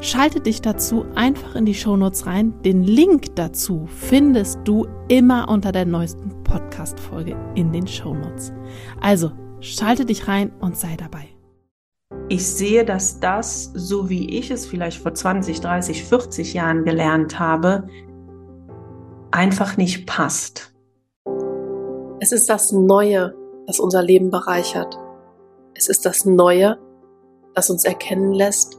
Schalte dich dazu einfach in die Shownotes rein. Den Link dazu findest du immer unter der neuesten Podcast-Folge in den Shownotes. Also schalte dich rein und sei dabei. Ich sehe, dass das, so wie ich es vielleicht vor 20, 30, 40 Jahren gelernt habe, einfach nicht passt. Es ist das Neue, das unser Leben bereichert. Es ist das Neue, das uns erkennen lässt,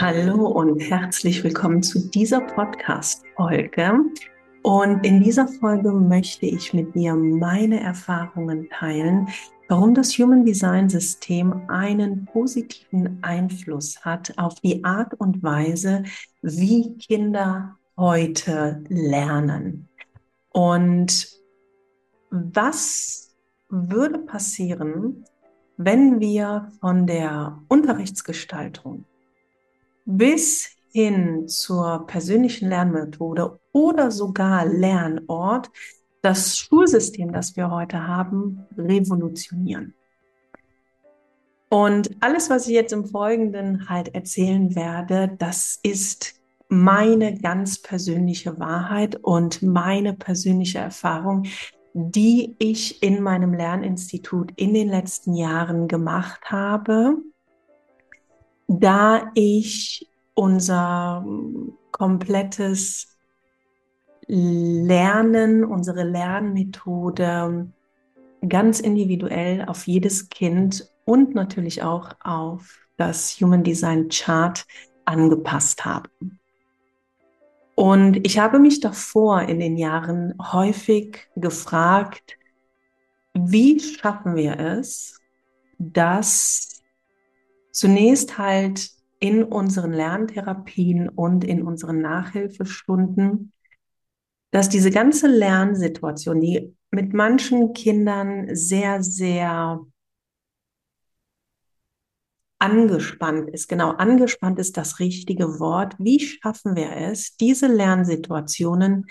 Hallo und herzlich willkommen zu dieser Podcast-Folge. Und in dieser Folge möchte ich mit dir meine Erfahrungen teilen, warum das Human Design System einen positiven Einfluss hat auf die Art und Weise, wie Kinder heute lernen. Und was würde passieren, wenn wir von der Unterrichtsgestaltung bis hin zur persönlichen Lernmethode oder sogar Lernort das Schulsystem, das wir heute haben, revolutionieren. Und alles, was ich jetzt im Folgenden halt erzählen werde, das ist meine ganz persönliche Wahrheit und meine persönliche Erfahrung, die ich in meinem Lerninstitut in den letzten Jahren gemacht habe, da ich unser komplettes Lernen, unsere Lernmethode ganz individuell auf jedes Kind und natürlich auch auf das Human Design Chart angepasst habe. Und ich habe mich davor in den Jahren häufig gefragt, wie schaffen wir es, dass zunächst halt in unseren Lerntherapien und in unseren Nachhilfestunden, dass diese ganze Lernsituation, die mit manchen Kindern sehr, sehr angespannt ist. Genau, angespannt ist das richtige Wort. Wie schaffen wir es, diese Lernsituationen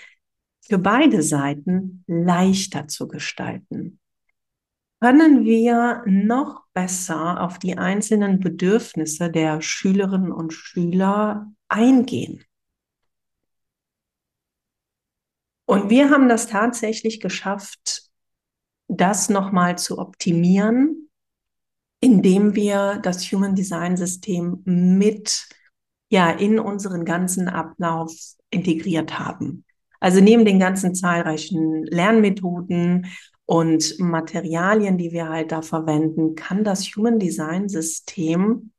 für beide Seiten leichter zu gestalten? Können wir noch besser auf die einzelnen Bedürfnisse der Schülerinnen und Schüler eingehen? Und wir haben das tatsächlich geschafft, das nochmal zu optimieren indem wir das Human Design System mit ja in unseren ganzen Ablauf integriert haben. Also neben den ganzen zahlreichen Lernmethoden und Materialien, die wir halt da verwenden, kann das Human Design System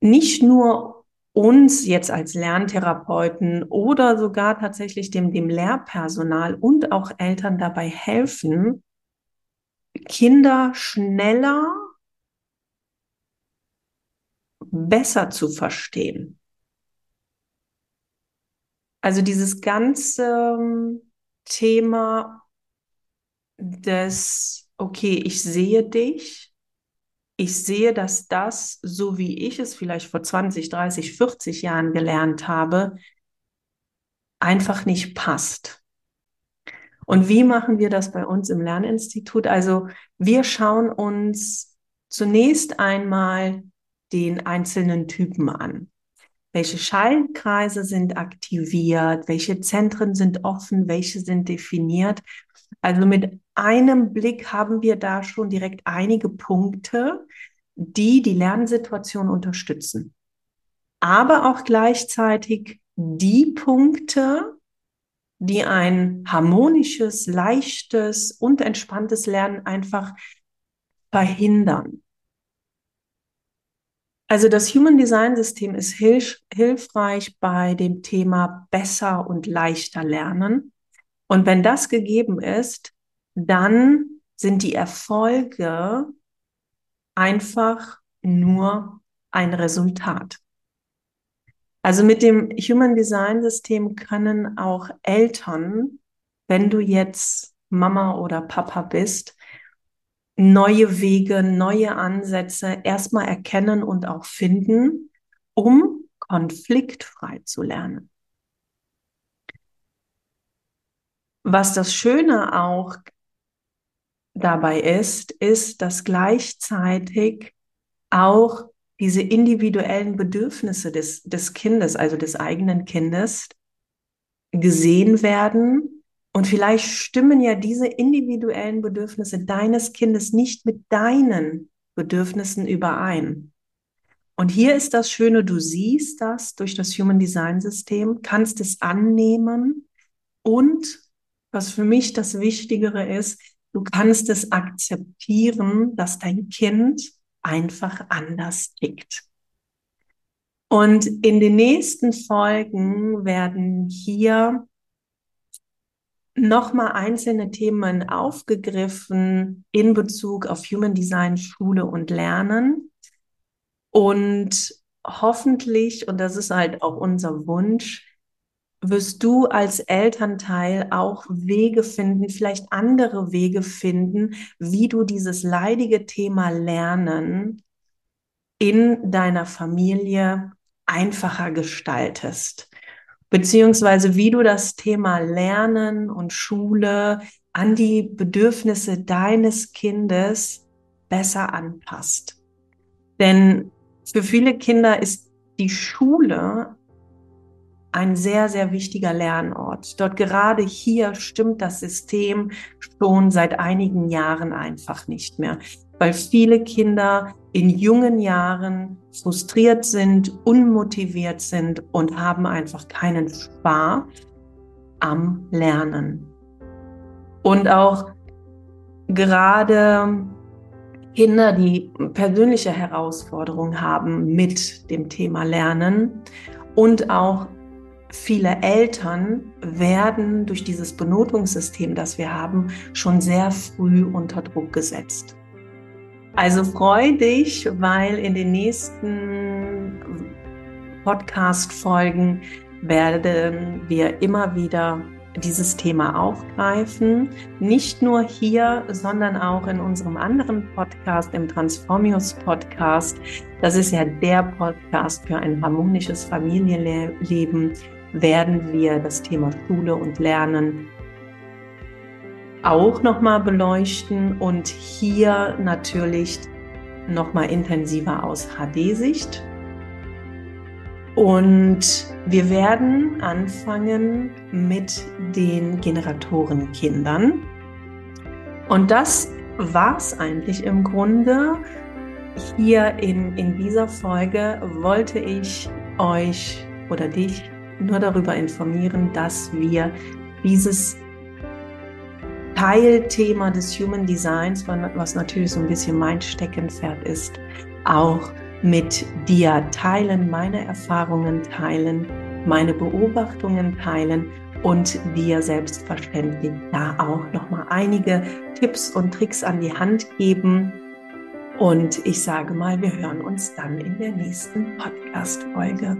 nicht nur uns jetzt als Lerntherapeuten oder sogar tatsächlich dem, dem Lehrpersonal und auch Eltern dabei helfen, Kinder schneller besser zu verstehen. Also dieses ganze ähm, Thema des, okay, ich sehe dich, ich sehe, dass das, so wie ich es vielleicht vor 20, 30, 40 Jahren gelernt habe, einfach nicht passt. Und wie machen wir das bei uns im Lerninstitut? Also wir schauen uns zunächst einmal den einzelnen Typen an. Welche Schaltkreise sind aktiviert? Welche Zentren sind offen? Welche sind definiert? Also mit einem Blick haben wir da schon direkt einige Punkte, die die Lernsituation unterstützen. Aber auch gleichzeitig die Punkte, die ein harmonisches, leichtes und entspanntes Lernen einfach verhindern. Also das Human Design System ist hilf hilfreich bei dem Thema besser und leichter lernen. Und wenn das gegeben ist, dann sind die Erfolge einfach nur ein Resultat. Also mit dem Human Design System können auch Eltern, wenn du jetzt Mama oder Papa bist, neue Wege, neue Ansätze erstmal erkennen und auch finden, um konfliktfrei zu lernen. Was das Schöne auch dabei ist, ist, dass gleichzeitig auch diese individuellen Bedürfnisse des, des Kindes, also des eigenen Kindes, gesehen werden. Und vielleicht stimmen ja diese individuellen Bedürfnisse deines Kindes nicht mit deinen Bedürfnissen überein. Und hier ist das Schöne, du siehst das durch das Human Design System, kannst es annehmen und was für mich das Wichtigere ist, du kannst es akzeptieren, dass dein Kind einfach anders tickt. Und in den nächsten Folgen werden hier nochmal einzelne Themen aufgegriffen in Bezug auf Human Design, Schule und Lernen. Und hoffentlich, und das ist halt auch unser Wunsch, wirst du als Elternteil auch Wege finden, vielleicht andere Wege finden, wie du dieses leidige Thema Lernen in deiner Familie einfacher gestaltest. Beziehungsweise wie du das Thema Lernen und Schule an die Bedürfnisse deines Kindes besser anpasst. Denn für viele Kinder ist die Schule ein sehr, sehr wichtiger Lernort. Dort gerade hier stimmt das System schon seit einigen Jahren einfach nicht mehr, weil viele Kinder in jungen Jahren frustriert sind, unmotiviert sind und haben einfach keinen Spaß am Lernen. Und auch gerade Kinder, die persönliche Herausforderungen haben mit dem Thema Lernen und auch viele Eltern werden durch dieses Benotungssystem, das wir haben, schon sehr früh unter Druck gesetzt. Also freu dich, weil in den nächsten Podcast-Folgen werden wir immer wieder dieses Thema aufgreifen. Nicht nur hier, sondern auch in unserem anderen Podcast, im Transformius Podcast. Das ist ja der Podcast für ein harmonisches Familienleben werden wir das Thema Schule und Lernen auch nochmal beleuchten und hier natürlich nochmal intensiver aus HD-Sicht. Und wir werden anfangen mit den Generatorenkindern. Und das war es eigentlich im Grunde. Hier in, in dieser Folge wollte ich euch oder dich nur darüber informieren, dass wir dieses Teilthema des Human Designs, was natürlich so ein bisschen mein Steckenpferd ist, auch mit dir teilen, meine Erfahrungen teilen, meine Beobachtungen teilen und dir selbstverständlich da auch nochmal einige Tipps und Tricks an die Hand geben. Und ich sage mal, wir hören uns dann in der nächsten Podcast-Folge.